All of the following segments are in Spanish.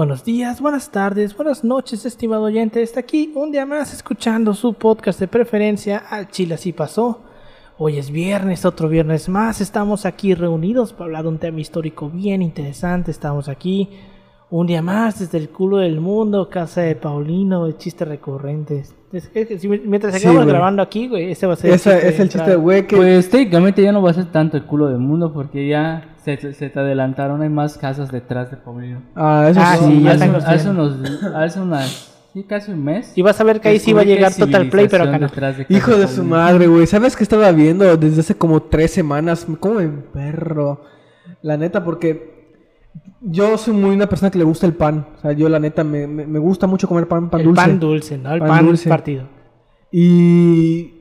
Buenos días, buenas tardes, buenas noches, estimado oyente. Está aquí un día más escuchando su podcast de preferencia Al Chile así pasó. Hoy es viernes, otro viernes más. Estamos aquí reunidos para hablar de un tema histórico bien interesante. Estamos aquí un día más desde el culo del mundo, casa de Paulino, el chiste recurrente. Es mientras Sí, güey. grabando aquí, güey, este va a ser Ese es el de chiste entrada. güey que... Pues técnicamente ya no va a ser tanto el culo del mundo porque ya se, se te adelantaron, hay más casas detrás de Paulino. Ah, eso Ah, sí. hace, hace construyendo. unos, hace unas, sí, casi un mes. Y vas a ver que ahí sí va a llegar Total Play, pero acá no. de Hijo de su Paulino. madre, güey. ¿Sabes qué estaba viendo desde hace como tres semanas? Como me perro. La neta, porque yo soy muy una persona que le gusta el pan. O sea, yo la neta me, me- me gusta mucho comer pan, pan el dulce. pan dulce, ¿no? El Pan pan, dulce. partido. Y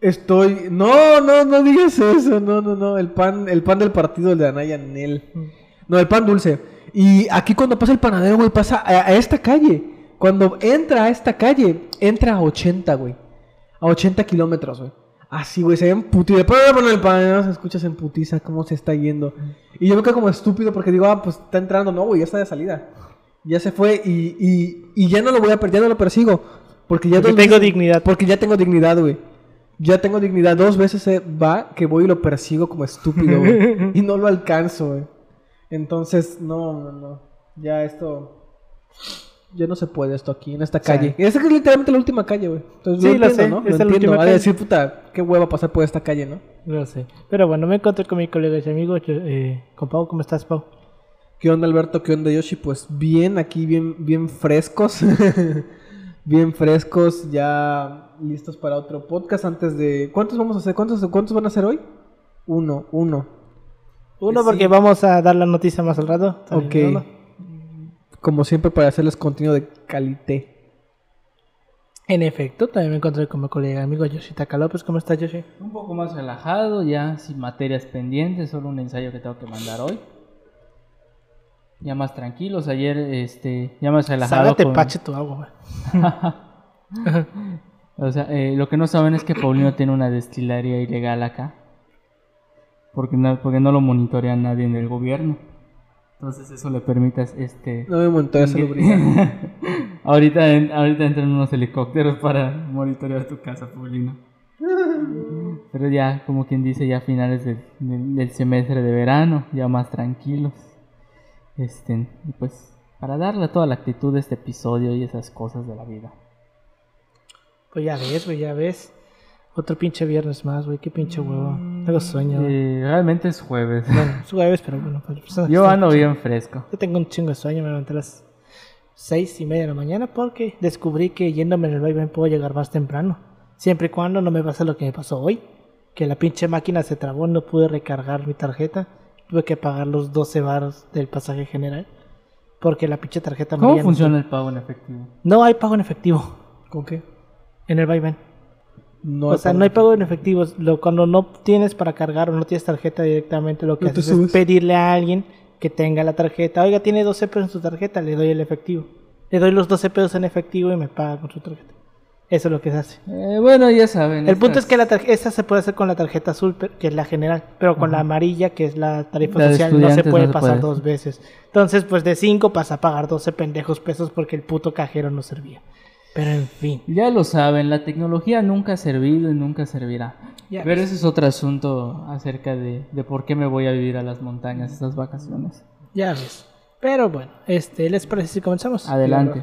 estoy... No, no, no digas eso. No, no, no. El pan, el pan del partido de Anaya Nel. No, el pan dulce. Y aquí cuando pasa el panadero, güey, pasa a, a esta calle. Cuando entra a esta calle, entra a 80, güey. A 80 kilómetros, güey. Así, güey, se ve en putiza. Después de poner el pan, ¿no? se escuchas en putiza cómo se está yendo. Y yo me quedo como estúpido porque digo, ah, pues está entrando. No, güey, ya está de salida. Ya se fue y, y, y ya no lo voy a perder, ya no lo persigo. Porque ya Porque tengo dignidad. Porque ya tengo dignidad, güey. Ya tengo dignidad. Dos veces se va que voy y lo persigo como estúpido, güey. y no lo alcanzo, güey. Entonces, no, no, no. Ya esto. Ya no se puede esto aquí, en esta calle. Esta que es literalmente la última calle, güey. Entonces, Sí, lo lo entiendo, sé, ¿no? Lo entiendo. a decir, puta, qué hueva pasar por esta calle, ¿no? No sé. Pero bueno, me encontré con mi colega y amigo, yo, eh, con Pau. ¿Cómo estás, Pau? ¿Qué onda, Alberto? ¿Qué onda, Yoshi? Pues bien, aquí bien, bien frescos. bien frescos, ya listos para otro podcast antes de... ¿Cuántos vamos a hacer? ¿Cuántos, cuántos van a hacer hoy? Uno, uno. Uno, Sí. porque vamos a dar la noticia más al rato. ¿Está Ok. Como siempre para hacerles contenido de calité. En efecto, también me encontré con mi colega amigo Yoshitaka López. ¿Cómo estás, Yoshi? Un poco más relajado, ya sin materias pendientes, solo un ensayo que tengo que mandar hoy. Ya más tranquilos, ayer este, ya más relajado. Ságate con- pache tu agua. O sea, eh, lo que no saben es que Paulino tiene una destilería ilegal acá. Porque no, porque no lo monitorea nadie en el gobierno. Entonces eso le permite este... No me montó esa ahorita, en- ahorita entran unos helicópteros para monitorear tu casa, Paulino. Pero ya, como quien dice, ya a finales del, del- del semestre de verano, ya más tranquilos. Este, y pues, para darle toda la actitud de este episodio y esas cosas de la vida. Pues ya ves, güey, ya ves. Otro pinche viernes más, güey. Qué pinche huevo. Tengo sueño. güey. Eh, realmente es jueves. Bueno, es jueves, pero bueno. para las personas que Yo ando bien fresco. Yo tengo un chingo de sueño, me levanté a las seis y media de la mañana porque descubrí que yéndome en el vaivén puedo llegar más temprano. Siempre y cuando no me pase lo que me pasó hoy. Que la pinche máquina se trabó, no pude recargar mi tarjeta. Tuve que pagar los 12 baros del pasaje general. Porque la pinche tarjeta ¿Cómo amarilla no- funciona el pago en efectivo? No hay pago en efectivo ¿Con qué? en el vaivén. No o sea, no hay pago en efectivo. Lo, cuando no tienes para cargar o no tienes tarjeta directamente, lo que No haces es pedirle a alguien que tenga la tarjeta. Oiga, tiene 12 pesos en su tarjeta, le doy el efectivo. Le doy los 12 pesos en efectivo y me paga con su tarjeta. Eso es lo que se hace. Eh, bueno, ya saben. El punto es que la tarjeta, esa se puede hacer con la tarjeta azul, que es la general, pero con la amarilla, que es la tarifa La social, no se puede no se pasar puede. dos veces. Entonces, pues de 5 pasa a pagar 12 pendejos pesos porque el puto cajero no servía. Pero en fin. Ya lo saben, la tecnología nunca ha servido y nunca servirá. Ya Pero ese es otro asunto acerca de, de por qué me voy a vivir a las montañas estas vacaciones. Ya ves. Pero bueno, este, ¿les parece si comenzamos? Adelante.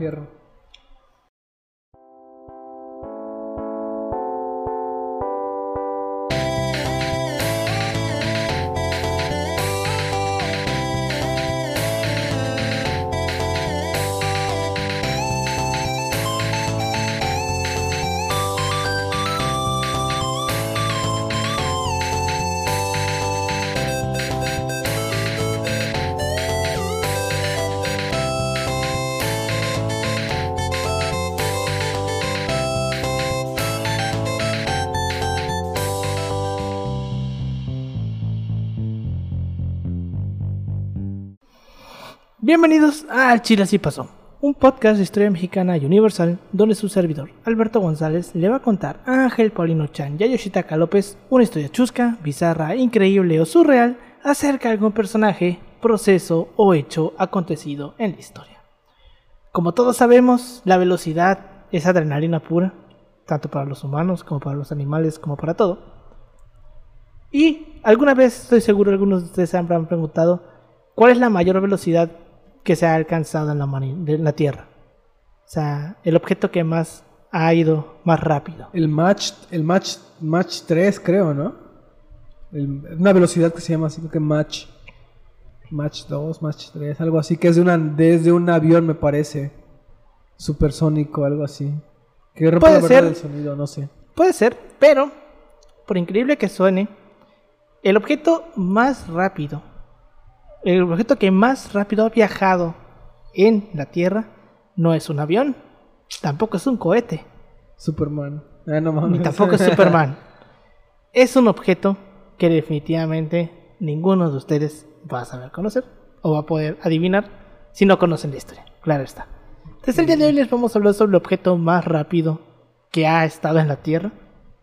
Bienvenidos a Chile Así Pasó, un podcast de historia mexicana y universal donde su servidor, Alberto González, le va a contar a Ángel Paulino Chan y a Yoshitaka López una historia chusca, bizarra, increíble o surreal acerca de algún personaje, proceso o hecho acontecido en la historia. Como todos sabemos, la velocidad es adrenalina pura, tanto para los humanos como para los animales, como para todo. Y alguna vez, estoy seguro, algunos de ustedes se habrán preguntado, ¿cuál es la mayor velocidad que se ha alcanzado en la, Tierra? O sea, el objeto que más ha ido más rápido. El match, el match, match 3 creo, ¿no? El- una velocidad que se llama así, creo que match. Match 2, match 3, algo así, que es de una, desde un avión me parece. Supersónico, algo así. Que rompe Puede la verdad ser. del sonido, no sé. Puede ser, pero, por increíble que suene, el objeto más rápido, el objeto que más rápido ha viajado en la Tierra, no es un avión, tampoco es un cohete, Superman. Ah, no mames. ni tampoco es Superman. Es un objeto que definitivamente ninguno de ustedes va a saber conocer o va a poder adivinar si no conocen la historia. Claro está. Desde el día de hoy les vamos a hablar sobre el objeto más rápido que ha estado en la Tierra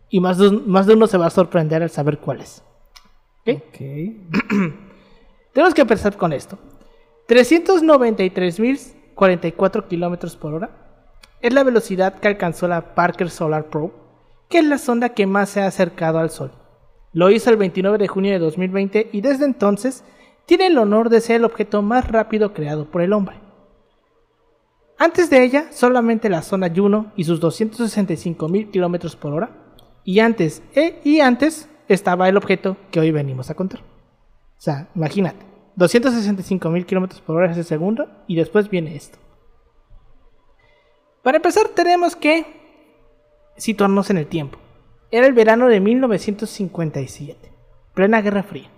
y más de, un- más de uno se va a sorprender al saber cuál es. ¿Ok? Ok. Tenemos que empezar con esto. 393.044 kilómetros por hora es la velocidad que alcanzó la Parker Solar Probe, que es la sonda que más se ha acercado al Sol. Lo hizo el 29 de junio de 2020 y desde entonces tiene el honor de ser el objeto más rápido creado por el hombre. Antes de ella, solamente la zona Juno y sus 265.000 kilómetros por hora. Y antes, eh, y antes estaba el objeto que hoy venimos a contar. O sea, imagínate, 265.000 kilómetros por hora ese segundo y después viene esto. Para empezar, tenemos que situarnos en el tiempo. Era el verano de 1957, plena Guerra Fría.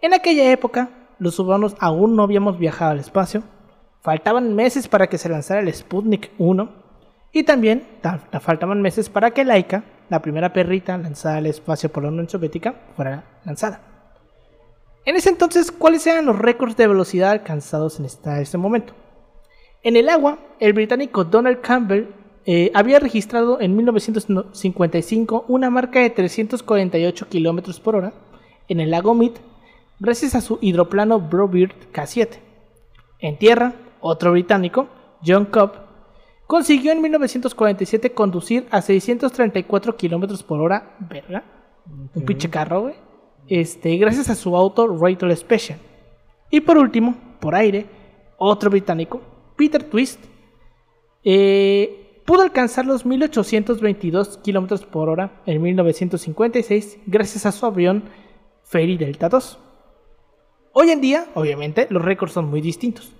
En aquella época, los humanos aún no habíamos viajado al espacio, faltaban meses para que se lanzara el Sputnik 1 y también ta- faltaban meses para que Laika, la primera perrita lanzada al espacio por la Unión Soviética, fuera lanzada. En ese entonces, ¿cuáles eran los récords de velocidad alcanzados en esta- este momento? En el agua, el británico Donald Campbell eh, había registrado en 1955 una marca de 348 km por hora en el lago Mead gracias a su hidroplano Bluebird K7. En tierra, otro británico, John Cobb, consiguió en 1947 conducir a 634 km por hora, verga, un pinche carro, güey, este, gracias a su auto Ratel Special. Y por último, por aire, otro británico, Peter Twist, eh, pudo alcanzar los 1822 km por hora en 1956 gracias a su avión Ferry Delta 2. Hoy en día, obviamente, los récords son muy distintos.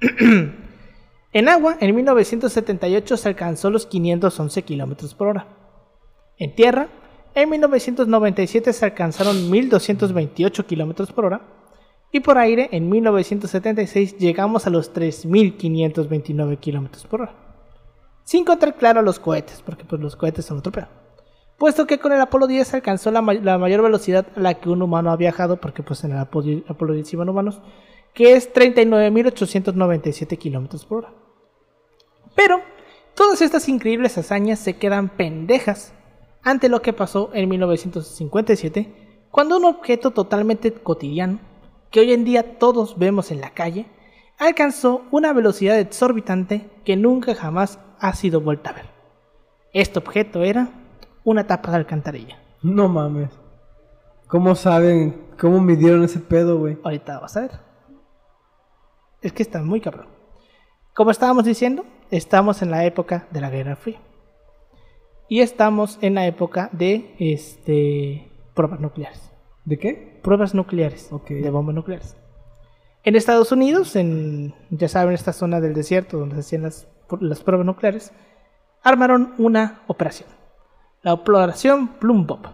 en agua, en 1978 se alcanzó los 511 km por hora. En tierra, en 1997 se alcanzaron 1228 km por hora. Y por aire, en 1976 llegamos a los 3529 km por hora. Sin contar, claro, los cohetes, porque pues, los cohetes son otro pedo. Puesto que con el Apolo 10 alcanzó la, ma- la mayor velocidad a la que un humano ha viajado, porque pues en el Apolo, Apolo 10 iban humanos, que es 39.897 kilómetros por hora. Pero todas estas increíbles hazañas se quedan pendejas ante lo que pasó en 1957, cuando un objeto totalmente cotidiano, que hoy en día todos vemos en la calle, alcanzó una velocidad exorbitante que nunca jamás ha sido vuelta a ver. Este objeto era una tapa de alcantarilla. No mames. ¿Cómo saben? ¿Cómo midieron ese pedo, güey? Ahorita vas a ver. Es que está muy cabrón. Como estábamos diciendo, estamos en la época de la Guerra Fría. Y estamos en la época de este pruebas nucleares. ¿De qué? Pruebas nucleares. Ok. De bombas nucleares. En Estados Unidos, en ya saben, esta zona del desierto donde se hacían las, las pruebas nucleares, armaron una operación. La operación Plum Bob.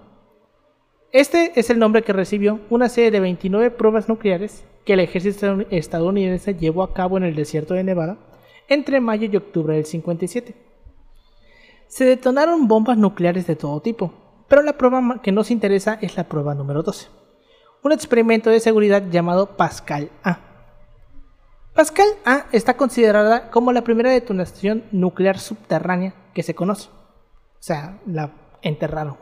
Este es el nombre que recibió una serie de 29 pruebas nucleares que el ejército estadounidense llevó a cabo en el desierto de Nevada entre mayo y octubre del 57. Se detonaron bombas nucleares de todo tipo, pero la prueba que nos interesa es la prueba número 12, un experimento de seguridad llamado Pascal A. Pascal A está considerada como la primera detonación nuclear subterránea que se conoce. O sea, la enterraron.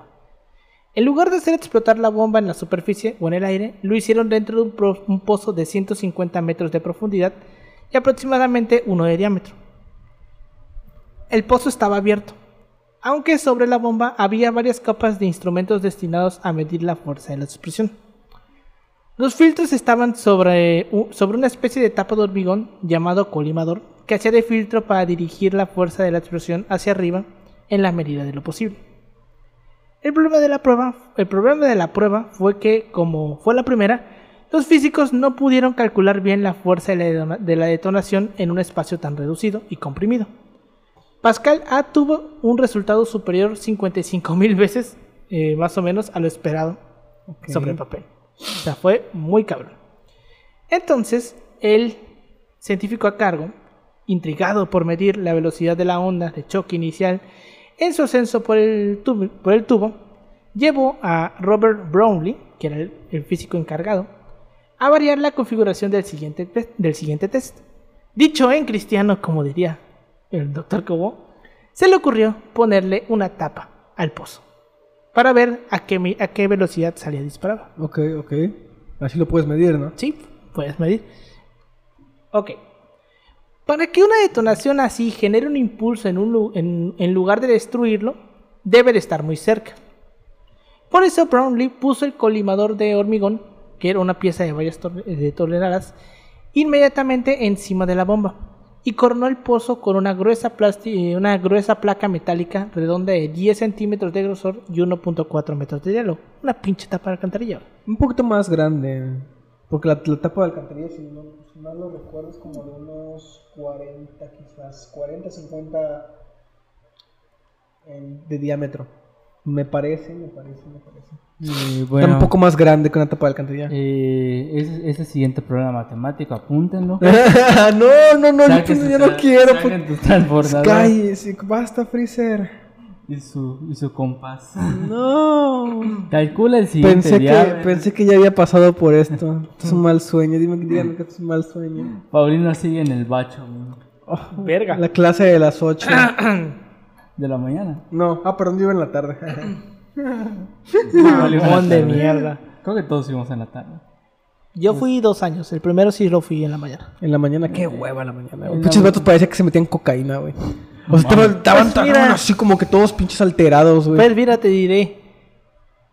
En lugar de hacer explotar la bomba en la superficie o en el aire, lo hicieron dentro de un pozo de 150 metros de profundidad y aproximadamente uno de diámetro. el pozo estaba abierto, aunque sobre la bomba había varias capas de instrumentos destinados a medir la fuerza de la explosión. Los filtros estaban sobre, sobre una especie de tapa de hormigón llamado colimador que hacía de filtro para dirigir la fuerza de la explosión hacia arriba en la medida de lo posible. El problema de la prueba, el problema de la prueba fue que, como fue la primera, los físicos no pudieron calcular bien la fuerza de la detonación en un espacio tan reducido y comprimido. Pascal A tuvo un resultado superior 55.000 veces, eh, más o menos, a lo esperado sobre el papel. O sea, fue muy cabrón. Entonces, el científico a cargo, intrigado por medir la velocidad de la onda de choque inicial en su ascenso por el tubo, por el tubo llevó a Robert Brownlee, que era el, el físico encargado, a variar la configuración del siguiente, te- del siguiente test. Dicho en cristiano, como diría el doctor Cobo, se le ocurrió ponerle una tapa al pozo para ver a qué, a qué velocidad salía disparado. Ok, ok. Así lo puedes medir, ¿no? Sí, puedes medir. Ok. Para que una detonación así genere un impulso en, un, lu- en, en lugar de destruirlo, debe de estar muy cerca. Por eso Brownlee puso el colimador de hormigón, que era una pieza de varias de toneladas, inmediatamente encima de la bomba y coronó el pozo con una gruesa, eh, una gruesa placa metálica redonda de 10 centímetros de grosor y 1.4 metros de diálogo. Una pinche tapa de alcantarilla. Un poquito más grande. Porque la, la tapa de alcantarilla, si no, si no lo recuerdo, es como de unos 40, quizás 40, 50 en- de diámetro. Me parece, me parece, me parece. Eh, Está un poco más grande que una tapa de alcantarilla. eh, ese, ese siguiente programa matemático, apúntenlo. no, no, no, yo, no tra- quiero. saquen Pues, cállese, basta, Freezer. y su, y su compás. No. Calcula el siguiente Pensé que, pensé que ya había pasado por esto. Es un mal sueño. Dime, dígame que es un mal sueño. Paulino sigue en el bacho güey, Verga. La clase de las 8. de la mañana. No, ah, perdón, yo iba en la tarde. Mamón de mierda. Creo que todos íbamos en la tarde. Yo fui dos años. El primero sí lo fui en la mañana. En la mañana, qué hueva la mañana. güey. Pinches vatos parecía que se metían cocaína, güey. O sea, estaban, estaban, Pues estaban así como que todos pinches alterados, güey. Pues mira, te diré.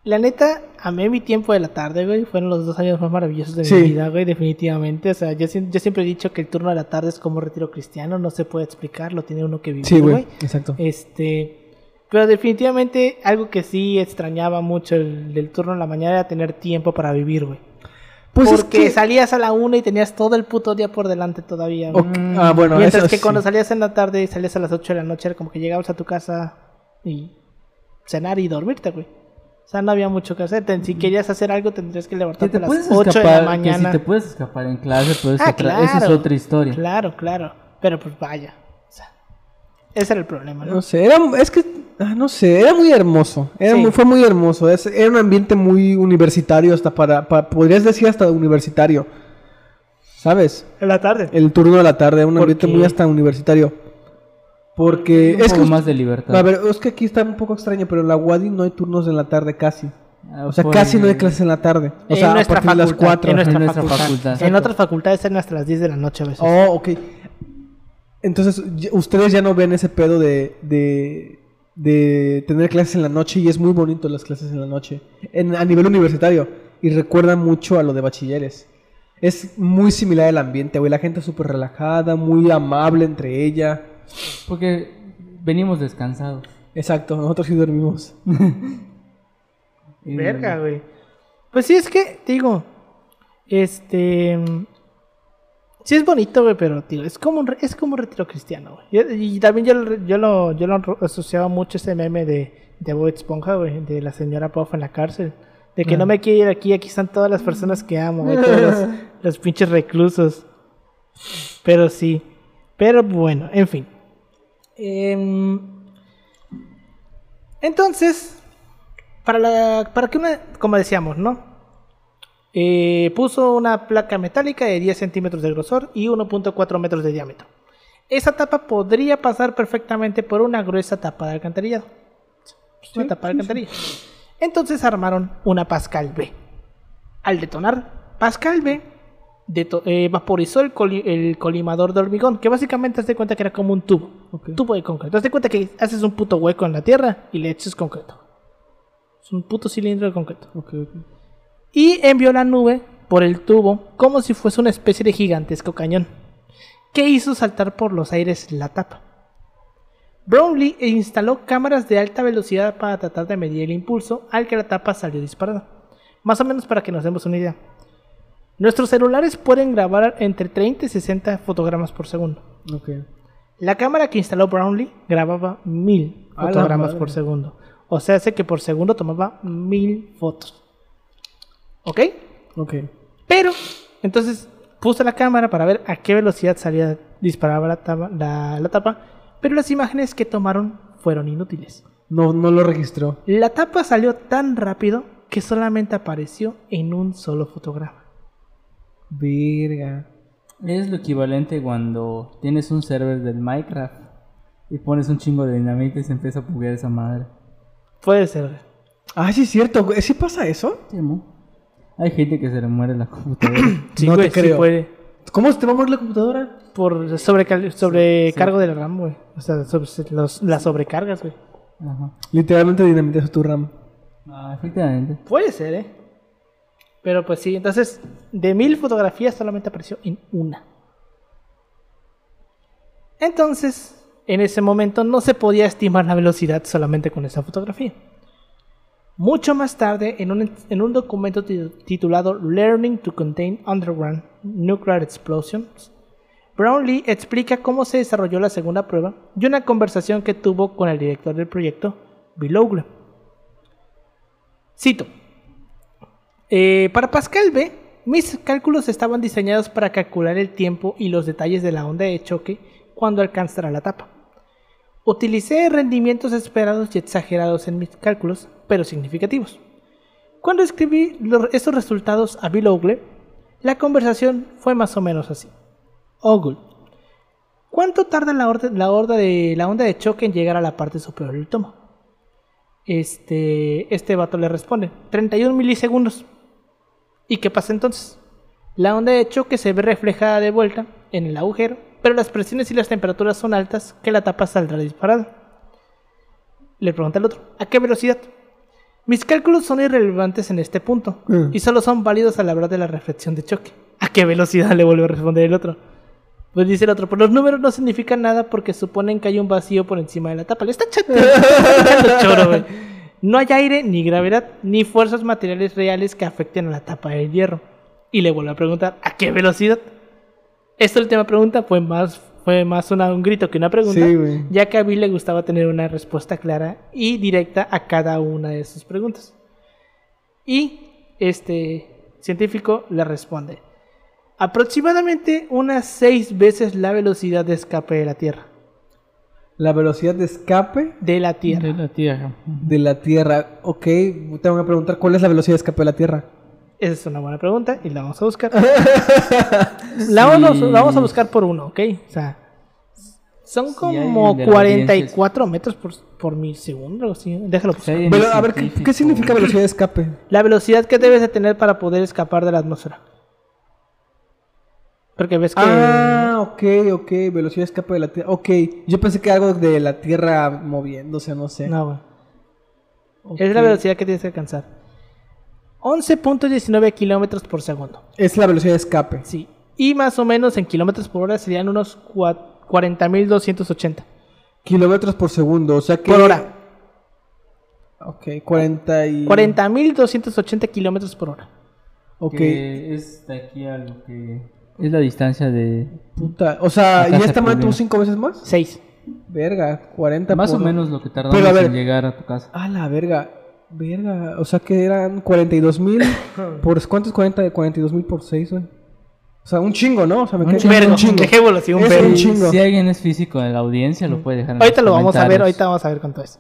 La neta, amé mi tiempo de la tarde, güey. Fueron los dos años más maravillosos de Sí. mi vida, güey, definitivamente. O sea, yo, siempre he dicho que el turno de la tarde es como retiro cristiano. No se puede explicar, lo tiene uno que vivir, Sí, güey. güey. Exacto. Este. Pero definitivamente algo que sí extrañaba mucho el, del turno de la mañana era tener tiempo para vivir, güey. Pues es Porque que... salías a la una y tenías todo el puto día por delante todavía. güey. Ah, bueno, Mientras eso que sí. cuando salías en la tarde y salías a las 8 de la noche, era como que llegabas a tu casa y cenar y dormirte, güey. O sea, no había mucho que hacer. Si querías hacer algo, tendrías que levantarte te a las puedes 8 de la escapar, que mañana. si te puedes escapar en clase, Ah, otra- esa es claro. otra historia. Claro, claro. Pero pues vaya. O sea, ese era el problema, ¿no? No sé, era, es que, ah, no sé, era muy hermoso. Era Sí. muy- fue muy hermoso. Es- era un ambiente muy universitario, hasta para, para- podrías decir hasta universitario. ¿Sabes? En la tarde. El turno de la tarde, un ¿Por ambiente qué? muy hasta universitario. Porque Un es poco que, más de libertad. a ver, es que aquí está un poco extraño, pero en la Wadi no hay turnos en la tarde casi. Ah, O sea, por- casi no hay clases en la tarde. O en sea, a partir de las facultad, 4. En nuestra, En nuestra facultad. facultad. En otras facultades eran hasta las 10 de la noche a veces. Oh, ok. Entonces, ustedes ya no ven ese pedo de, de, de tener clases en la noche y es muy bonito las clases en la noche en, a nivel universitario y recuerda mucho a lo de bachilleres. Es muy similar el ambiente, güey. La gente es súper relajada, muy amable entre ella. Porque venimos descansados. Exacto, nosotros sí dormimos. Verga, güey. Pues sí, es que, digo, este... Sí es bonito, güey, pero, tío, es como un, es como un retiro cristiano, güey. Y, y también yo, lo- yo, lo, yo lo asociaba mucho ese meme de, de Bob Esponja, güey, de la señora Puff en la cárcel. De que no me quiero ir aquí, aquí están todas las personas que amo, güey, todos los, los pinches reclusos. Pero sí. Pero bueno, en fin. Em, entonces, para, la, para que una, como decíamos, ¿no? Eh, puso una placa metálica de 10 centímetros de grosor y 1.4 metros de diámetro. Esa tapa podría pasar perfectamente por una gruesa tapa de alcantarillado. Una tapa de alcantarilla. Entonces armaron una Pascal B. Al detonar Pascal B, deto- eh, vaporizó el, coli- el colimador de hormigón, que básicamente te das cuenta que era como un tubo, Ok. tubo de concreto. Te das cuenta que haces un puto hueco en la tierra y le echas concreto. Es un puto cilindro de concreto. Y envió la nube por el tubo como si fuese una especie de gigantesco cañón, que hizo saltar por los aires la tapa. Brownlee instaló cámaras de alta velocidad para tratar de medir el impulso al que la tapa salió disparada. Más o menos para que nos demos una idea. Nuestros celulares pueden grabar entre 30 y 60 fotogramas por segundo. Ok. La cámara que instaló Brownlee grababa 1000 A fotogramas por segundo. O sea, hace que por segundo tomaba 1000 fotos. ¿Ok? Ok. Pero, entonces puso la cámara para ver a qué velocidad salía, disparaba la, tapa- la- la tapa, pero las imágenes que tomaron fueron inútiles. No, no lo registró. La tapa salió tan rápido que solamente apareció en un solo fotograma. Verga. Es lo equivalente cuando tienes un server del Minecraft y pones un chingo de dinamita y se empieza a buguear esa madre. Puede ser. Ah, sí es cierto. güey. ¿Sí pasa eso? Sí, mo. Hay gente que se le muere la computadora. Sí, No te güey, sí creo. puede. ¿Cómo se te va a mover la computadora? Por sobrecargo de la RAM, güey. O sea, sobre- los- las sobrecargas, güey. Ajá. Literalmente dinamitas tu RAM. Ah, efectivamente. Puede ser, ¿eh? Pero pues sí, entonces, de mil fotografías solamente apareció en una. Entonces, en ese momento no se podía estimar la velocidad solamente con esa fotografía. Mucho más tarde, en un, en un documento ti- titulado Learning to Contain Underground Nuclear Explosions, Brownlee explica cómo se desarrolló la segunda prueba y una conversación que tuvo con el director del proyecto, Bill Ogle. Cito. Eh, para Pascal B, mis cálculos estaban diseñados para calcular el tiempo y los detalles de la onda de choque cuando alcanzara la tapa. Utilicé rendimientos esperados y exagerados en mis cálculos, pero significativos. Cuando escribí estos resultados a Bill Ogle, la conversación fue más o menos así. Ogle, ¿cuánto tarda la, horda de, la onda de choque en llegar a la parte superior del tomo? Este, este vato le responde, 31 milisegundos. ¿Y qué pasa entonces? La onda de choque se ve reflejada de vuelta en el agujero, pero las presiones y las temperaturas son altas que la tapa saldrá disparada. Le pregunta el otro, ¿a qué velocidad? Mis cálculos son irrelevantes en este punto Mm. y solo son válidos a la hora de la reflexión de choque. ¿A qué velocidad? Le vuelve a responder el otro. Pues dice el otro, pues los números no significan nada porque suponen que hay un vacío por encima de la tapa. Le está echando choro, güey. No hay aire, ni gravedad, ni fuerzas materiales reales que afecten a la tapa del hierro. Y le vuelve a preguntar, ¿a qué velocidad? Esta última pregunta fue más, fue más una- un grito que una pregunta, Sí, ya que a Bill le gustaba tener una respuesta clara y directa a cada una de sus preguntas. Y este científico le responde, aproximadamente unas seis veces la velocidad de escape de la Tierra. La velocidad de escape De la Tierra. De la tierra. de la Tierra. Ok, tengo que preguntar cuál es la velocidad de escape de la Tierra. Esa es una buena pregunta y la vamos a buscar. la, vamos, la vamos a buscar por uno, ¿ok? O sea, son como de la 44 metros por, por milisegundo, así. Déjalo Sí, buscar. Pero, a ver, ¿qué, qué significa velocidad de escape? La velocidad que debes de tener para poder escapar de la atmósfera. Porque ves que... Ah, ok, ok, velocidad de escape de la Tierra. Ok, yo pensé que algo de la Tierra moviéndose, no sé. No, güey. Es la velocidad que tienes que alcanzar. 11.19 kilómetros por segundo. Es la velocidad de escape. Sí. Y más o menos en kilómetros por hora serían unos cua- 40.280 Kilómetros por segundo, o sea que... por hora. Ok, 40 y... 40.280 kilómetros por hora. Ok, Que es de aquí a lo que... Es la distancia de... puta. O sea, ¿y esta madre tuvo 5 veces más? 6. Verga, 40 Más o por- menos lo que tardamos Pero a ver- en llegar a tu casa. Ah, la verga. Verga, o sea que eran 42 mil por... ¿Cuántos 40? 42 mil por 6, güey. O sea, un chingo, ¿no? O sea, me Un chingo. Un chingo. Dejémoslo así, un Es vergo. un chingo. Si alguien es físico en la audiencia, lo puede dejar en Ahorita los lo vamos a ver, ahorita vamos a ver con todo eso.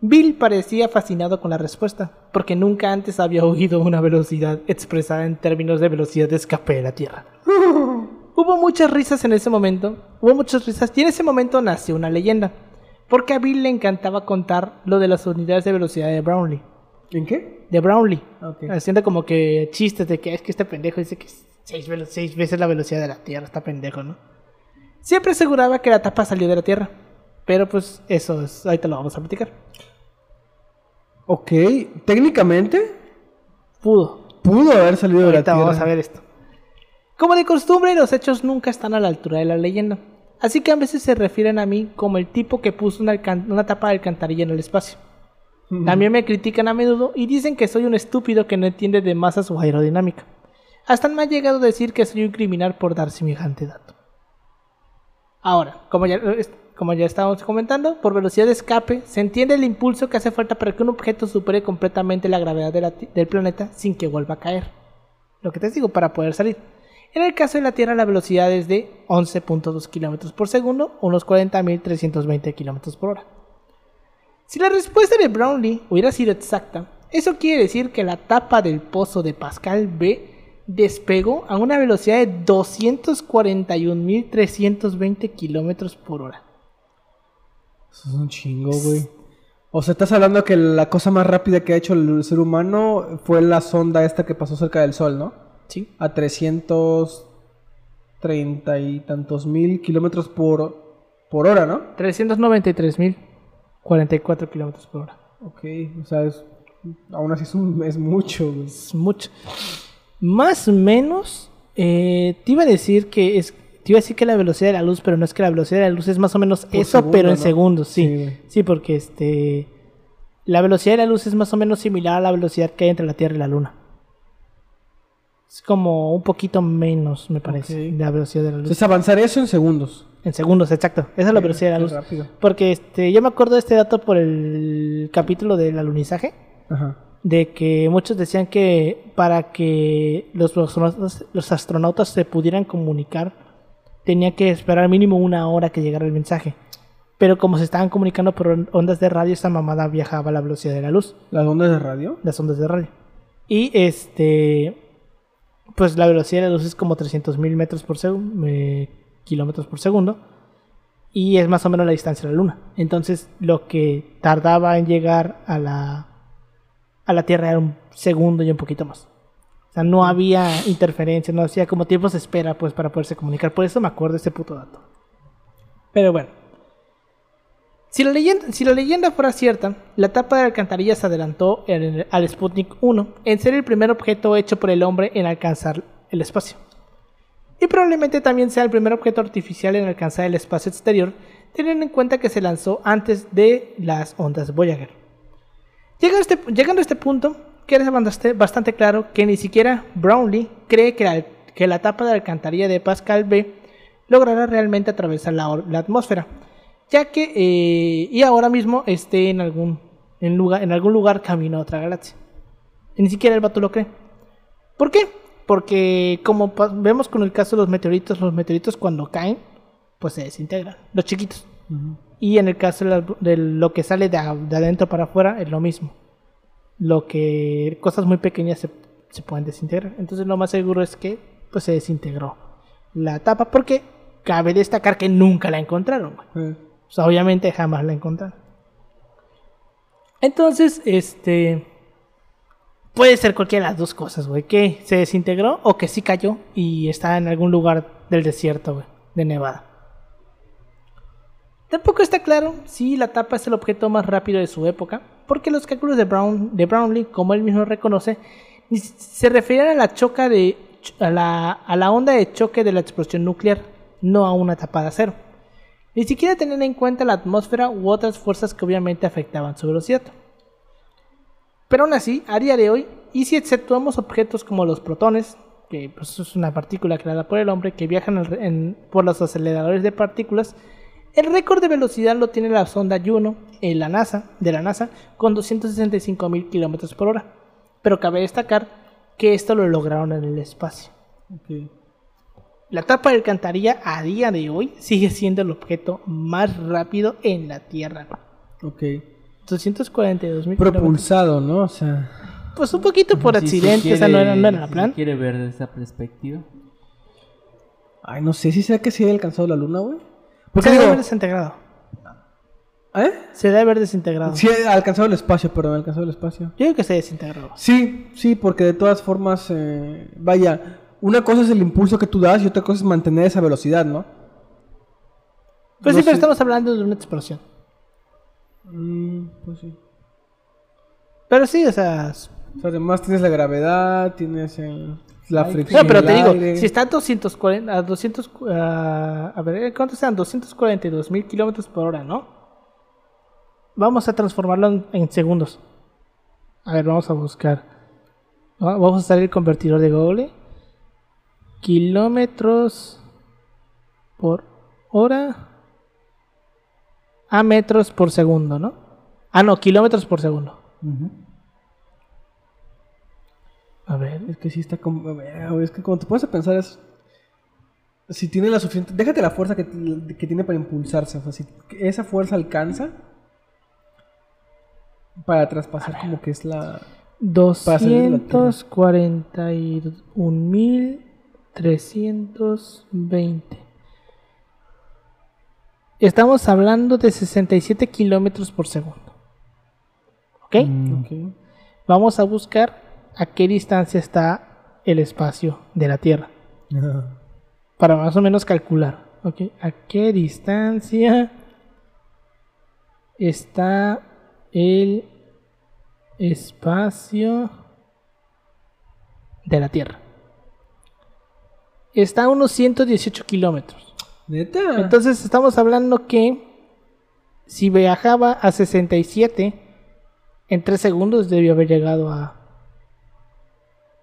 Bill parecía fascinado con la respuesta, porque nunca antes había oído una velocidad expresada en términos de velocidad de escape de la Tierra. Hubo muchas risas en ese momento, hubo muchas risas, y en ese momento nació una leyenda, porque a Bill le encantaba contar lo de las unidades de velocidad de Brownlee. ¿En qué? De Brownlee. Ah, ok. Haciendo como que chistes de que es que este pendejo dice que Seis, velo- seis veces la velocidad de la Tierra, está pendejo, ¿no? Siempre aseguraba que la tapa salió de la Tierra. Pero pues eso es, ahorita lo vamos a platicar. Ok, técnicamente Pudo. pudo haber salido de la Ahorita Tierra. vamos a ver esto. Como de costumbre, los hechos nunca están a la altura de la leyenda. Así que a veces se refieren a mí como el tipo que puso una, tapa de alcantarilla en el espacio. También me critican a menudo y dicen que soy un estúpido que no entiende de masas o aerodinámica. Hasta me ha llegado a decir que soy un criminal por dar semejante dato. Ahora, como ya, como ya estábamos comentando, por velocidad de escape se entiende el impulso que hace falta para que un objeto supere completamente la gravedad de la ti- del planeta sin que vuelva a caer. Lo que te digo, para poder salir. En el caso de la Tierra, la velocidad es de 11.2 km por segundo, unos 40.320 km por hora. Si la respuesta de Brownlee hubiera sido exacta, eso quiere decir que la tapa del pozo de Pascal B despegó a una velocidad de 241.320 km por hora. Eso es un chingo, güey. O sea, estás hablando que la cosa más rápida que ha hecho el ser humano fue la sonda esta que pasó cerca del Sol, ¿no? ¿Sí? A 330 y tantos mil kilómetros por, por hora, ¿no? 393.044 km por hora. Ok, o sea, es, aún así es, un- es mucho, güey. Es mucho. Más o menos, eh, te iba a decir que es. Te iba a decir que la velocidad de la luz, pero no es que la velocidad de la luz es más o menos Por eso, segundo, pero en ¿no? segundos, Sí, sí. güey. Sí, porque este. La velocidad de la luz es más o menos similar a la velocidad que hay entre la Tierra y la Luna. Es como un poquito menos, me parece, la velocidad de la luz. Entonces avanzar eso en segundos. En segundos, exacto. Esa es la velocidad de la luz. rápido. Porque este, yo me acuerdo de este dato por el capítulo del alunizaje Ajá. de que muchos decían que para que los astronautas, los astronautas se pudieran comunicar tenía que esperar mínimo una hora que llegara el mensaje. Pero como se estaban comunicando por on- ondas de radio, esa mamada viajaba a la velocidad de la luz, ¿Las ondas de radio? las ondas de radio. Y este, pues la velocidad de la luz es como 300.000 metros por segundo, kilómetros por segundo. Y es más o menos la distancia de la luna. Entonces, lo que tardaba en llegar a la, a la Tierra era un segundo y un poquito más. O sea, no había interferencia, no hacía como tiempos de espera pues para poderse comunicar. Por eso me acuerdo de ese puto dato. Pero bueno. Si la, leyenda, fuera cierta, la tapa de alcantarilla se adelantó al Sputnik 1 en ser el primer objeto hecho por el hombre en alcanzar el espacio. Y probablemente también sea el primer objeto artificial en alcanzar el espacio exterior, teniendo en cuenta que se lanzó antes de las ondas Voyager. Llegando a este, llegando a este punto, queda bastante, claro que ni siquiera Brownlee cree que la, tapa de alcantarilla de Pascal B logrará realmente atravesar la atmósfera, ya que eh, y ahora mismo esté en algún, en, lugar, en algún lugar camino a otra galaxia. Y ni siquiera el vato lo cree. ¿Por qué? Porque como vemos con el caso de los meteoritos, los meteoritos cuando caen, pues se desintegran, los chiquitos. Y en el caso de, la- de lo que sale de, de adentro para afuera es lo mismo. Lo que cosas muy pequeñas se, se pueden desintegrar. Entonces lo más seguro es que pues se desintegró la tapa porque cabe destacar que nunca la encontraron. Eh, Obviamente jamás la encontraron. Entonces, este puede ser cualquiera de las dos cosas, güey, que se desintegró o que sí cayó y está en algún lugar del desierto, de Nevada. Tampoco está claro si la tapa es el objeto más rápido de su época, porque los cálculos de, Brown, de Brownlee, como él mismo reconoce, se refieren a la, choca de, a, la, a la onda de choque de la explosión nuclear, no a una tapa de acero. Ni siquiera tenían en cuenta la atmósfera u otras fuerzas que obviamente afectaban su velocidad. Pero aún así, a día de hoy, y si exceptuamos objetos como los protones, que pues, es una partícula creada por el hombre que viajan por los aceleradores de partículas, el récord de velocidad lo tiene la sonda Juno en la NASA, de la NASA con 265.000 km por hora. Pero cabe destacar que esto lo lograron en el espacio. La tapa de alcantarilla a día de hoy sigue siendo el objeto más rápido en la Tierra. Ok. 242 mil Propulsado, ¿no? O sea. Pues un poquito por Si se accidente, o sea, no era, no era se plan. quiere ver desde esa perspectiva. Ay, no sé si será que sí haya alcanzado la luna, güey. Se Porque debe digo. haber desintegrado. ¿Eh? Se debe haber desintegrado. Sí, ha alcanzado el espacio, perdón, ha alcanzado el espacio. Yo digo que se desintegró. Sí, sí, porque de todas formas, eh, vaya, una cosa es el impulso que tú das y otra cosa es mantener esa velocidad, ¿no? Pues No sí, pero estamos hablando de una explosión. Mm, pues sí. Pero sí, o sea. O sea, además tienes la gravedad, tienes el- la Ay, fricción. No, pero te digo, aire. si está a 240, a 200, ah, a ver, ¿cuántos sean? 242 mil kilómetros por hora, ¿no? Vamos a transformarlo en, en segundos. A ver, vamos a buscar. Va- Vamos a usar el convertidor de Google kilómetros por hora a metros por segundo, ¿no? Ah, no, kilómetros por segundo. Uh. A ver, es que sí está como. Es que cuando te pones a pensar es. Si tiene la suficiente. Déjate la fuerza que, que tiene para impulsarse. O sea, si esa fuerza alcanza. Para traspasar, como que es la. 241 mil 320. Estamos hablando de 67 kilómetros por segundo. Mm. ¿Ok? Vamos a buscar a qué distancia está el espacio de la Tierra. Para más o menos calcular. ¿Ok? ¿A qué distancia está el espacio de la Tierra? Está a unos 118 kilómetros. ¿Neta? Entonces estamos hablando que si viajaba a 67, en 3 segundos debió haber llegado a...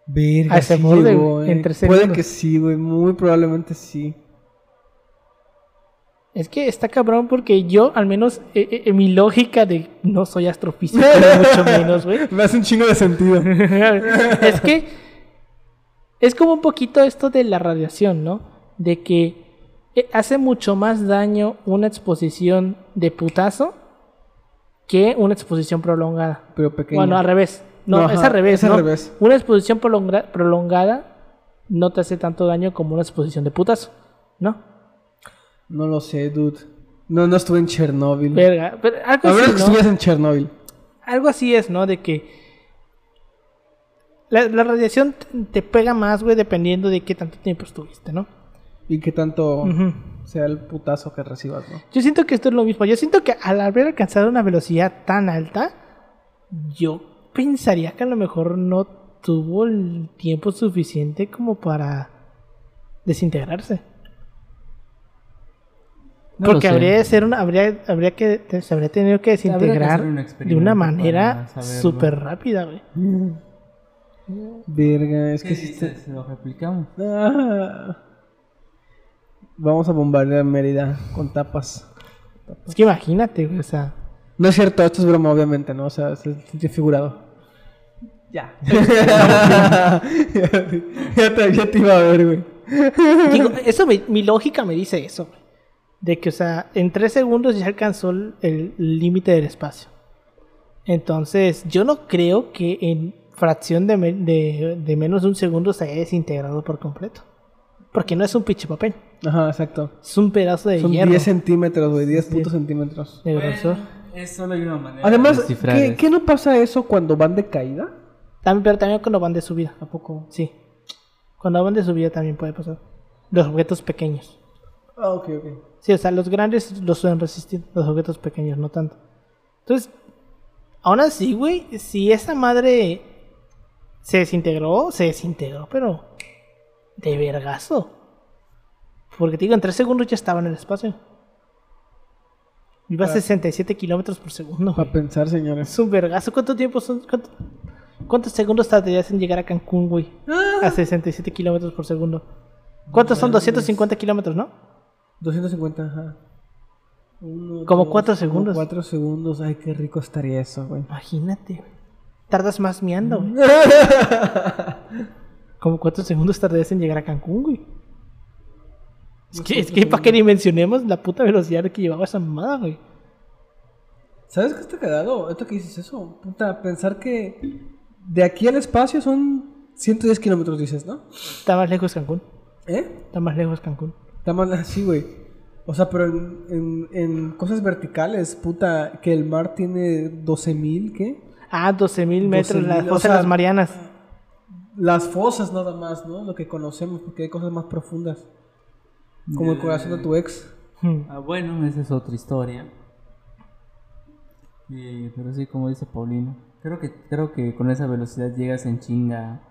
Verga, a ese sí borde, llegó, güey, eh. entre Puede segundos. que sí, güey. Muy probablemente sí. Es que está cabrón porque yo, al menos, eh, eh, en mi lógica de no soy astrofísico, mucho menos, güey. Me hace un chingo de sentido. es que es como un poquito esto de la radiación, ¿no? De que eh, hace mucho más daño una exposición de putazo que una exposición prolongada. Pero pequeño. Bueno, al revés. No, No, ajá, es al revés. es al revés. Una exposición prolonga- prolongada no te hace tanto daño como una exposición de putazo, ¿no? No lo sé, dude. No, no estuve en Chernóbil. Verga, pero algo A menos así, que ¿no? estuvieras en Chernóbil. Algo así es, ¿no? De que la, la radiación te- te pega más, güey, dependiendo de qué tanto tiempo estuviste, ¿no? Y que tanto sea el putazo que recibas, ¿no? Yo siento que esto es lo mismo. Yo siento que al haber alcanzado una velocidad tan alta, yo pensaría que a lo mejor no tuvo el tiempo suficiente como para desintegrarse. No Porque habría de ser una, habría, habría que se habría tenido que desintegrar de una manera súper rápida, güey. Verga, es ¿Qué que dices? está... ¿Lo replicamos? Ah. Vamos a bombardear Mérida con tapas. Es que imagínate, güey, o sea. No es cierto, esto es broma, obviamente, ¿no? O sea, es figurado. Ya. ya, te, ya te iba a ver, güey. Digo, eso me- mi lógica me dice eso, güey. De que, o sea, en tres segundos ya alcanzó el límite del espacio. Entonces, yo no creo que en fracción de, me- de- de menos de un segundo se haya desintegrado por completo. Porque no es un pinche papel. Ajá, exacto. Es un pedazo de Son hierro 10 centímetros, güey, 10 Sí. puntos centímetros. de grosor. es solo hay una manera Además, ¿qué, qué no pasa eso cuando van de caída? También, pero también cuando van de subida. ¿A poco? Sí. Cuando van de subida también puede pasar. Los objetos pequeños. Ah, ok, ok. Sí, o sea, los grandes los suelen resistir, los objetos pequeños no tanto. Entonces, aún así, güey, si esa madre se desintegró, se desintegró, pero de vergazo. Porque te digo, en tres segundos ya estaba en el espacio. Iba a 67 kilómetros por segundo. Para pensar, señores. Es un vergazo. ¿Cuánto tiempo son? cuánto- ¿Cuántos segundos tardarías en llegar a Cancún, güey? A 67 kilómetros por segundo. ¿Cuántos son? 250 kilómetros, ¿no? 250, ajá. Uno, Como dos, cuatro como segundos. Cuatro segundos. Ay, qué rico estaría eso, güey. Imagínate, güey. Tardas más miando, güey. Como cuatro segundos tardarías en llegar a Cancún, güey. Es que, es que para que ni mencionemos la puta velocidad que llevaba esa mamada, güey. ¿Sabes qué está cagado? Esto que dices eso. Puta, pensar que de aquí al espacio son 110 kilómetros, dices, ¿no? Está más lejos Cancún. ¿Eh? Está más lejos Cancún. Está mal así, güey. O sea, pero en, en, en cosas verticales, puta, que el mar tiene 12.000, ¿qué? Ah, 12.000 metros, 12.000, la o fosa sea, de las Marianas. las fosas nada más, ¿no? Lo que conocemos, porque hay cosas más profundas. Como el corazón de tu ex. Hmm. Ah, bueno, esa es otra historia. Eh, pero sí, como dice Paulino, creo que creo que con esa velocidad llegas en chinga.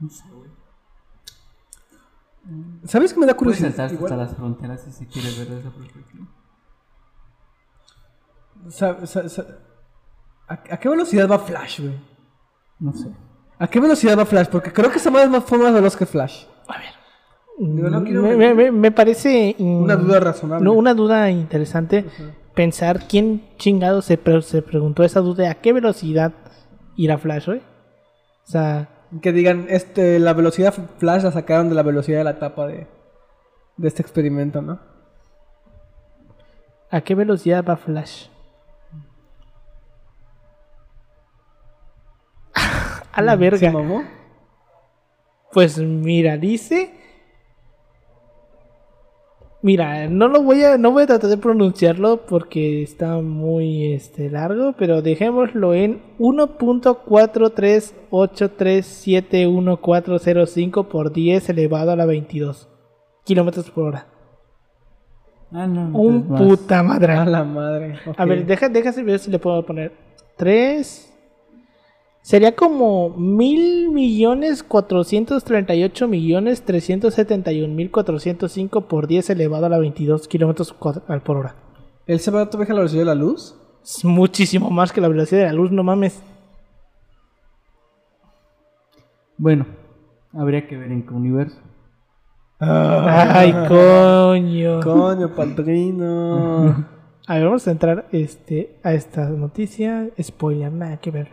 No sé, güey. ¿Sabes qué me da Puedes curiosidad? saltar Igual- hasta las fronteras si se quiere ver de esa perspectiva. sa- sa- sa- ¿A, a qué velocidad va Flash, güey? No sé. ¿A qué velocidad va Flash? Porque creo que esa madre es más, veloz que Flash. Digo, no quiero me, mentir. me- me parece mm, Una duda razonable. no, una duda interesante pensar quién chingado se, pre- se preguntó esa duda de a qué velocidad irá Flash, güey. O sea, Que digan, este, la velocidad Flash la sacaron de la velocidad de la tapa de, de este experimento, ¿no? ¿a qué velocidad va Flash? A la verga. ¿Se mamó? Pues mira, dice. Mira, no lo voy a, no voy a tratar de pronunciarlo porque está muy este largo, pero dejémoslo en 1.438371405 por 10 elevado a la 22 kilómetros por hora. Ah, no. Un puta madre. A la madre. A ver, deja, ver si le puedo poner 3. Sería como mil millones cuatrocientos treinta y ocho millones trescientos setenta y un mil cuatrocientos cinco por 10 elevado a la 22 kilómetros por hora. ¿El se va a la velocidad de la luz? Es muchísimo más que la velocidad de la luz, no mames. Bueno, habría que ver en qué universo. Ay, coño. Coño, padrino. A ver, vamos a entrar este, a esta noticia. Spoiler, nada que ver.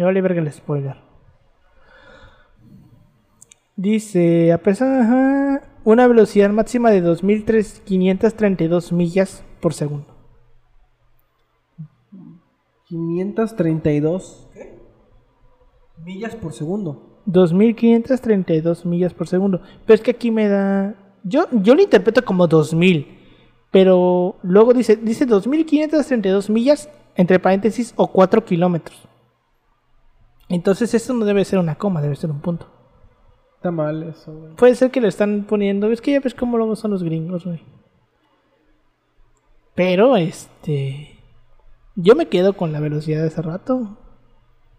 Me vale verga el spoiler. Dice, a pesar ajá, una velocidad máxima de 2.532 millas por segundo. 532 millas por segundo. 2.532 millas por segundo. Pero es que aquí me da... Yo, yo lo interpreto como 2.000. Pero luego dice, dice 2.532 millas, entre paréntesis, o 4 kilómetros. Entonces eso no debe ser una coma, debe ser un punto. Está mal eso, güey. Puede ser que lo están poniendo. Es que ya ves cómo luego son los gringos, güey. Pero, este. Yo me quedo con la velocidad de hace rato.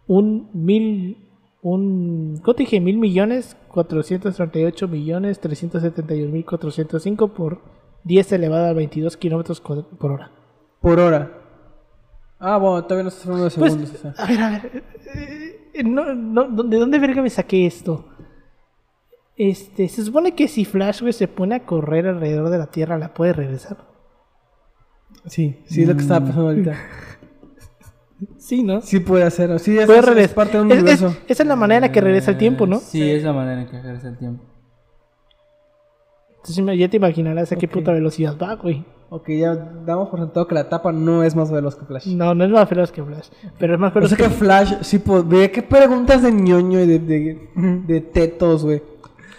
Un mil. Un. ¿Cuánto dije? Mil millones. 438 millones. 371 mil 405 por 10 elevado a 22 kilómetros por hora. Por hora. Ah, bueno, todavía no estás hablando de Pues, segundos. o sea. a ver, a ver. eh, eh, no, no, ¿De dónde verga me saqué esto? Este, se supone que si Flash, güey, se pone a correr alrededor de la Tierra, la puede regresar. Sí, sí es lo que estaba pensando ahorita. Sí, ¿no? Sí puede hacerlo. Sí, es, Puede es- es regresar. parte de un Es- es- universo. esa es la manera en la que regresa el tiempo, ¿no? Sí, es la manera en que regresa el tiempo. Entonces ya te imaginarás a qué puta velocidad va, güey. Ok, ya damos por sentado que la tapa no es más veloz que Flash. No, no es más veloz que Flash. Pero es más O veloz sea que... que Flash sí podría. ¿Qué preguntas de ñoño y de, de, de tetos, güey?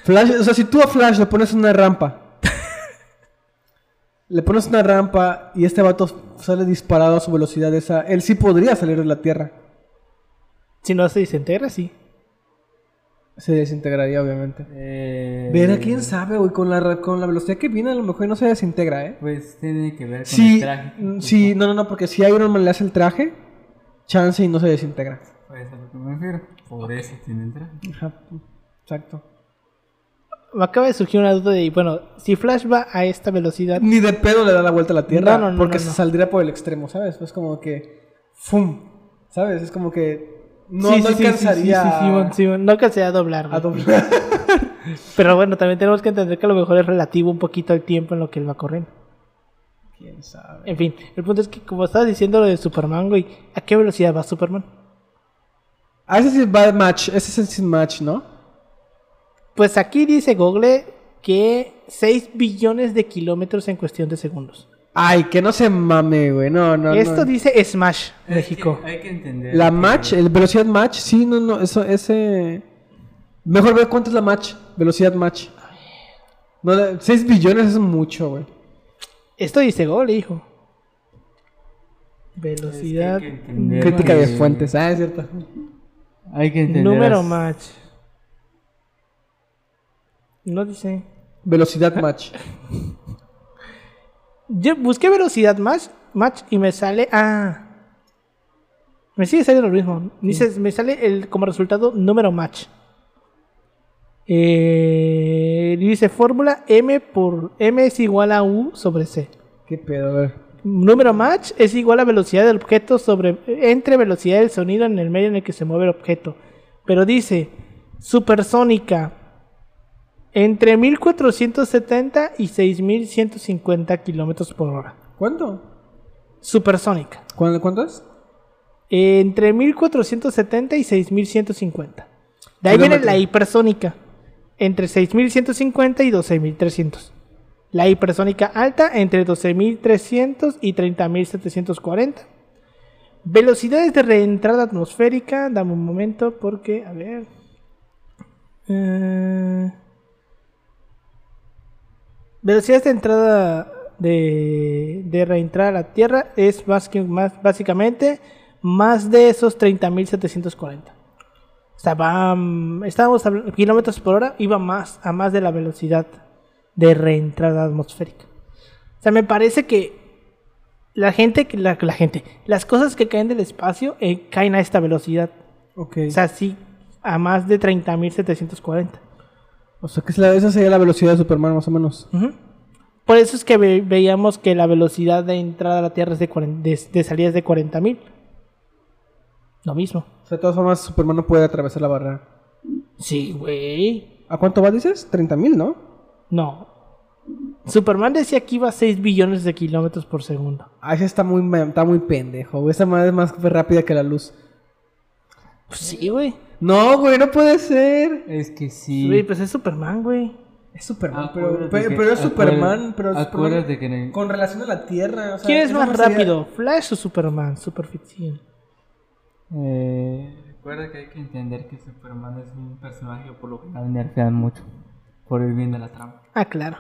Flash, o sea, si tú a Flash le pones una rampa, le pones una rampa y este vato sale disparado a su velocidad esa, él sí podría salir de la Tierra. Si no se desintegra, sí. Se desintegraría, obviamente. Eh, Verá, quién sabe, güey, con la, con la velocidad que viene a lo mejor no se desintegra, ¿eh? Pues tiene que ver con Sí, el traje. mm, sí, no, no, no, porque si Iron Man le hace el traje, chance y no se desintegra. Pues a lo que me refiero. Por eso tiene el traje. Ajá, exacto. Me acaba de surgir una duda de, bueno, si Flash va a esta velocidad, Ni de pedo le da la vuelta a la Tierra. No, no, no, porque no, se no. saldría por el extremo, ¿sabes? Es como que. ¡Fum! ¿Sabes? Es como que. No, Sí, no sí, sí, sí, alcanzaría sí, sí. No alcanzaría a doblar. a doblar. Pero bueno, también tenemos que entender que a lo mejor es relativo un poquito el tiempo en lo que él va corriendo. ¿Quién sabe? En fin, el punto es que como estabas diciendo lo de Superman, güey, ¿a qué velocidad va Superman? Ah, ese va de match. Ese es el match, ¿no? Pues aquí dice Google que 6 billones de kilómetros en cuestión de segundos. Ay, que no se mame, güey. No, no, Esto no. dice Smash, México. hay que entender. La que- match, el velocidad match, sí, no, no, eso, ese. Mejor ver cuánto es la match, velocidad match. No, 6 billones es mucho, güey. Esto dice Google, hijo. Es que Velocidad. hay que entender Crítica de fuentes, ah, es cierto. Hay que entender. Número as- match. No dice. Velocidad match. Yo busqué velocidad match, match y me sale. Ah. Me sigue saliendo lo mismo. Dice, me sale el, como resultado número match. Eh, dice fórmula M por M es igual a U sobre C. ¿Qué pedo? A ver. Número match es igual a velocidad del objeto sobre entre velocidad del sonido en el medio en el que se mueve el objeto. Pero dice supersónica entre 1470 y 6150 kilómetros por hora. ¿Cuánto? Supersónica. ¿Cuánto, cuánto es? Entre 1470 y 6150. De ahí viene la hipersónica. Entre 6150 y 12300. La hipersónica alta entre 12300 y 30740. Velocidades de reentrada atmosférica. Dame un momento porque, a ver. Eh, velocidades de entrada de, de reentrada a la Tierra es más que, más, básicamente más de esos 30.740. O sea, va, mm, estábamos hablando, kilómetros por hora, iba más a más de la velocidad de reentrada atmosférica. O sea, me parece que la gente, que la, la gente, las cosas que caen del espacio eh, caen a esta velocidad. O sea, sí, a más de 30.740. O sea, que esa sería la velocidad de Superman, más o menos. Por eso es que ve- veíamos que la velocidad de entrada a la Tierra es de, 40 de, de salida es de 40.000. Lo mismo. O sea, de todas formas, Superman no puede atravesar la barrera. Sí, güey. ¿A cuánto va, dices? 30 mil, ¿no? No. Superman decía que iba a 6 billones de kilómetros por segundo. Ah, ese está muy, está muy pendejo. Esa madre es más rápida que la luz. Pues sí, güey. No, güey, no puede ser. Es que sí. Güey, pues es Superman, güey. Es Superman, pero, Acuérdate pero, que- pero es Superman. Pero es acuérdate Superman que en el- con relación a la Tierra. o sea, ¿Quién es más rápido? ¿Flash o Superman? Superficción. Eh, recuerda que hay que entender que Superman es un personaje que por lo general nerfean mucho. Por el bien de la trama. Ah, claro.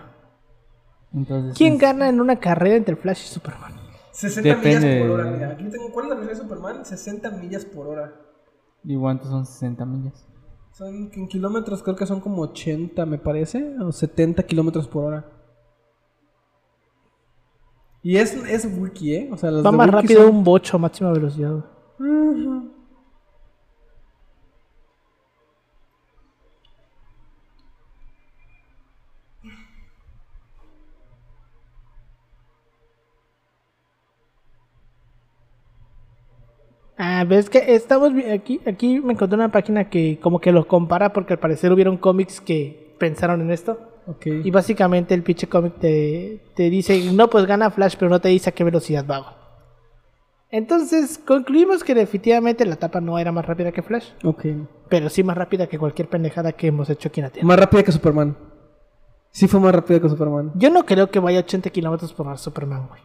Entonces. ¿Quién es- gana en una carrera entre Flash y Superman? 60 Depende. millas por hora, mira. Aquí tengo, ¿cuál es la velocidad de Superman? 60 millas por hora. ¿Y cuántos son 60 millas? Son en kilómetros, creo que son como 80, me parece, o 70 kilómetros por hora. Y es, es wiki, ¿eh? O sea, los Va de más wiki rápido son- un bocho a máxima velocidad. güey. Ah, ves que estamos aquí, aquí me encontré una página que como que lo compara porque al parecer hubieron cómics que pensaron en esto. Ok. Y básicamente el pinche cómic te, te dice, no, pues gana Flash, pero no te dice a qué velocidad va. Entonces concluimos que definitivamente la tapa no era más rápida que Flash, Ok. pero sí más rápida que cualquier pendejada que hemos hecho aquí en la Tierra. Más rápida que Superman. Sí fue más rápida que Superman. Yo no creo que vaya a 80 kilómetros por hora Superman, güey.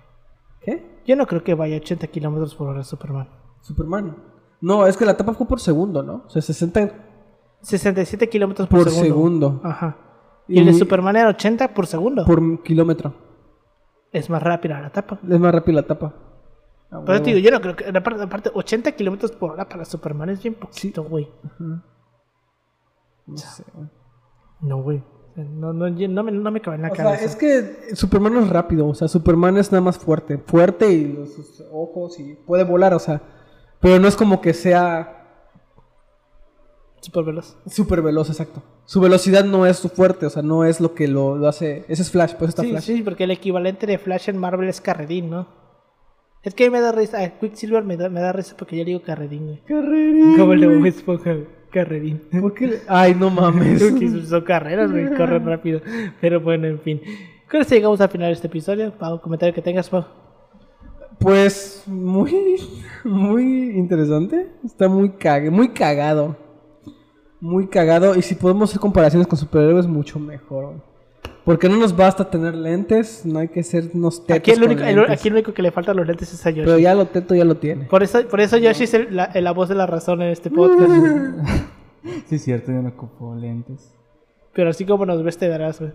¿Qué? Yo no creo que vaya a 80 kilómetros por hora Superman. Superman. No, es que la tapa fue por segundo, ¿no? O sea, 60 67 kilómetros por, por segundo. Ajá. Y el de Superman era 80 por segundo. por kilómetro. Es más rápida la tapa. Es más rápida la tapa. Ah, Pero te digo, yo no creo que. Aparte, aparte 80 kilómetros por hora para Superman es bien poquito, güey. No sé. No, güey. No, no, no me, no me cabe en la O sea, es que Superman no es rápido, o sea, Superman es nada más fuerte, fuerte y los, sus ojos y puede volar, o sea, pero no es como que sea Súper veloz. súper veloz, exacto. Su velocidad no es su fuerte, o sea, no es lo que lo, lo hace, ese es Flash, pues está Sí, Flash. sí, porque el equivalente de Flash en Marvel es Carredín, ¿no? Es que me da risa. A Quicksilver me da, me da risa porque yo le digo Carredín, güey. Carrerín, Como el de. Bob Esponja. Carredín. ¿Por qué Ay, no mames. Que son carreras, güey, corren rápido. Pero bueno, en fin. Con esto llegamos al final de este episodio. Pau, comentario que tengas, Pau. Pues muy, muy interesante. Está muy, muy cagado. Muy cagado. Y si podemos hacer comparaciones con superhéroes, mucho mejor. Porque no nos basta tener lentes, no hay que ser unos tetos Aquí el, con único, el- lentes. aquí el único que le faltan los lentes es a Yoshi. Pero ya lo teto ya lo tiene. Por eso, por eso Yoshi es el- la, la voz de la razón en este podcast. Sí, es cierto, yo no ocupo lentes. Pero así como nos ves, te verás, güey.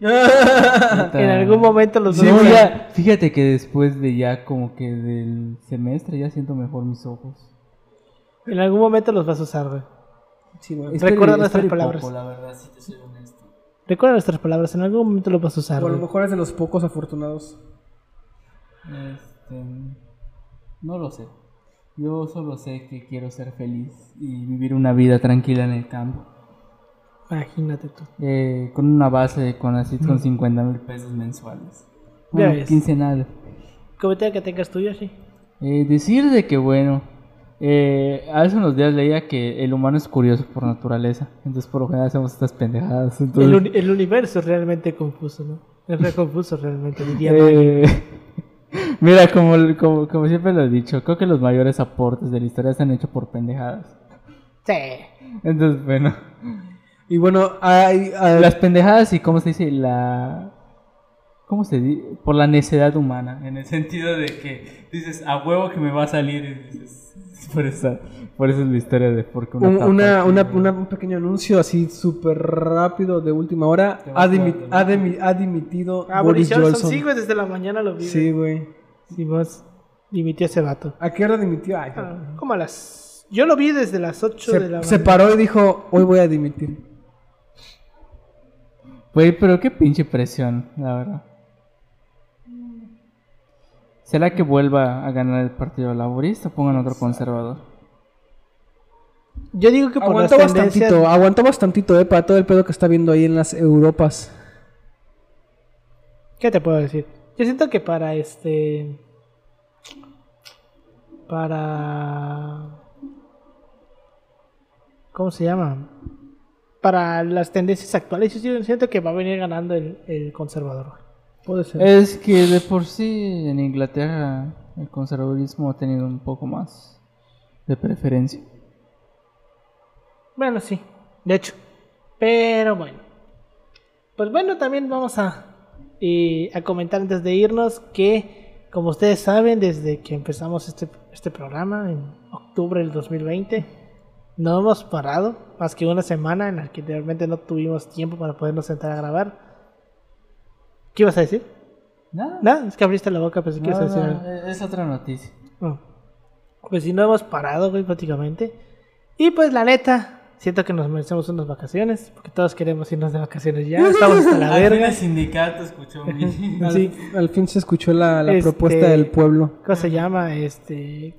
En algún momento los Sí, dos. ya- fíjate que después de ya como que del semestre ya siento mejor mis ojos. En algún momento los vas a usar, güey. Sí, güey. Recuerda nuestras palabras. poco, la verdad, si te soy honesto. Recuerda nuestras palabras, en algún momento los vas a usar, O a lo mejor es de los pocos afortunados. Este, no lo sé. Yo solo sé que quiero ser feliz y vivir una vida tranquila en el campo. Imagínate tú. Eh, con una base con así con 50 mil pesos mensuales. Ya Bueno, ves. quincenales. Comentario que tengas tuyo, sí. Eh, decir de que bueno, eh, hace unos días leía que el humano es curioso por naturaleza, entonces por lo general hacemos estas pendejadas. Entonces, El, el universo es realmente confuso, ¿no? Es re confuso realmente, diría eh, mira, como, como, como siempre lo he dicho, creo que los mayores aportes de la historia se han hecho por pendejadas. Sí. Entonces, bueno, Y bueno, hay, hay- las pendejadas y cómo se dice la... ¿Cómo se dice? Por la necedad humana, en el sentido de que dices, a huevo que me va a salir y dices, por eso, por eso es la historia de por qué un, tapa una, una- güey. una- un pequeño anuncio así súper rápido de última hora. Ha, ha dimi- ha dimitido Ah, Boris Johnson, Johnson. sí, güey, desde la mañana lo vi. Sí, güey. Sí, vos dimitió ese vato. ¿A qué hora dimitió? Ay, Ah, como a las... Yo lo vi desde las 8 de la se, se mañana. paró y dijo, hoy voy a dimitir. Güey, pero qué pinche presión, la verdad. ¿Será que vuelva a ganar el partido laborista o pongan otro conservador? Yo digo que por Aguantó las tendencias... bastantito, aguantó bastantito, eh, para todo el pedo que está viendo ahí en las Europas. ¿Qué te puedo decir? Yo siento que para este. Para. ¿Cómo se llama? Para las tendencias actuales, yo siento que va a venir ganando el, el conservador. Puede ser. Es que de por sí en Inglaterra el conservadurismo ha tenido un poco más de preferencia. Bueno, sí, de hecho. Pero bueno. Pues bueno, también vamos a, eh, a comentar antes de irnos que, como ustedes saben, desde que empezamos este, este programa en octubre del 2020, no hemos parado más que una semana en la que realmente no tuvimos tiempo para podernos sentar a grabar. ¿Qué ibas a decir? Nada, Nada, es que abriste la boca, pensé que ibas a no, decir no, algo. es otra noticia. No. Pues si no hemos parado, güey, prácticamente. Y pues la neta, siento que nos merecemos unas vacaciones, porque todos queremos irnos de vacaciones ya. Estamos hasta la verga. el sindicato escuchó mi... Al, sí. al fin se escuchó la, la Este- propuesta del pueblo. ¿Cómo se llama? Este.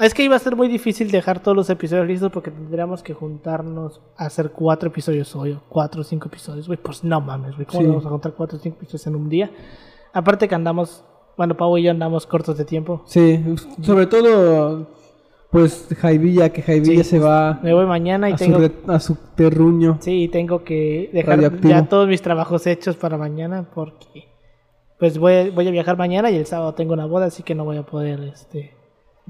Es que iba a ser muy difícil dejar todos los episodios listos porque tendríamos que juntarnos a hacer cuatro episodios hoy, o cuatro o cinco episodios, güey. Pues no mames, güey. ¿Cómo Sí. vamos a juntar cuatro o cinco episodios en un día? Aparte que andamos, bueno, Pau y yo andamos cortos de tiempo. Sí, sobre todo, pues Jaivilla, que Jaivilla Sí, se va Me voy mañana y a su, tengo. re- a su terruño. Sí, tengo que dejar ya todos mis trabajos hechos para mañana porque pues voy, voy a viajar mañana y el sábado tengo una boda, así que no voy a poder este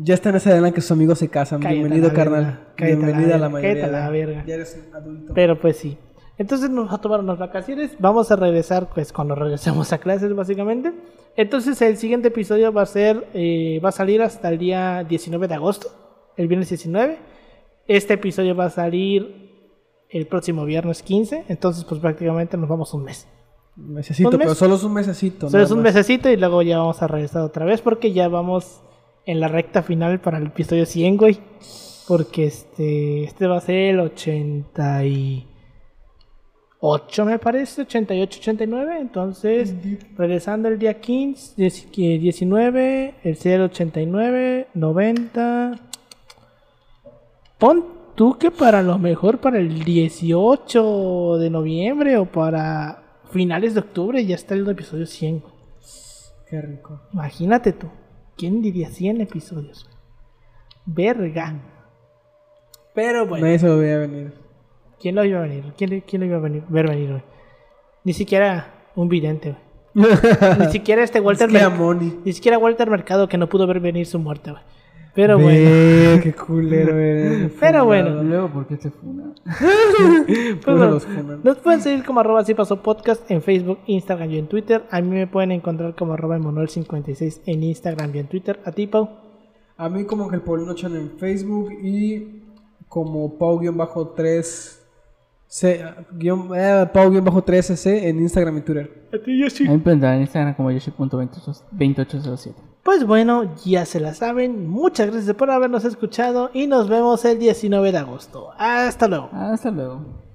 Ya está en esa edad en la que sus amigos se casan. Cállate Bienvenido, carnal. Bienvenida a la mayoría. cállate la verga. Ya eres un adulto. Pero pues sí. Entonces nos va a tomar unas vacaciones. Vamos a regresar pues cuando regresemos a clases básicamente. Entonces el siguiente episodio va a ser, eh, va a salir hasta el día 19 de agosto, el viernes 19. Este episodio va a salir el próximo viernes 15. Entonces pues prácticamente nos vamos un mes. Un mesecito, ¿Un mes? pero solo es un mesecito. Solo es un más. mesecito y luego ya vamos a regresar otra vez porque ya vamos en la recta final para el episodio 100, güey. Porque este, este va a ser el 88, me parece, 88, 89. Entonces, regresando el día 15, 10 que 19, el 0, 89, 90. Pon tú que para lo mejor para el 18 de noviembre o para finales de octubre ya está el episodio 100. güey. Qué rico. Imagínate tú. ¿Quién diría 100 episodios? Verga. Pero bueno, Nadie se lo veía venir. ¿quién lo iba a venir? ¿Quién, quién lo iba a venir, ver venir, güey? Ni siquiera un vidente, güey. Ni siquiera este Walter Es que a Mercado. Ni siquiera Walter Mercado que no pudo ver venir su muerte, güey. Pero bueno. Qué culero eres. Pero bueno. Luego, ¿por qué se funa? Pues Todos bueno, nos pueden seguir como arroba así pasó podcast en Facebook, Instagram y en Twitter. A mí me pueden encontrar como arroba Emanuel56 en Instagram y en Twitter. A ti, Pau. A mí como Ángel Paulino Chan en Facebook y como Pau-3 C, guión- eh, Pau-3C en Instagram y Twitter. A ti, Yoshi. A mí me encuentran en Instagram como yoshi.2807. Pues bueno, ya se la saben. Muchas gracias por habernos escuchado y nos vemos el 19 de agosto. Hasta luego. Hasta luego.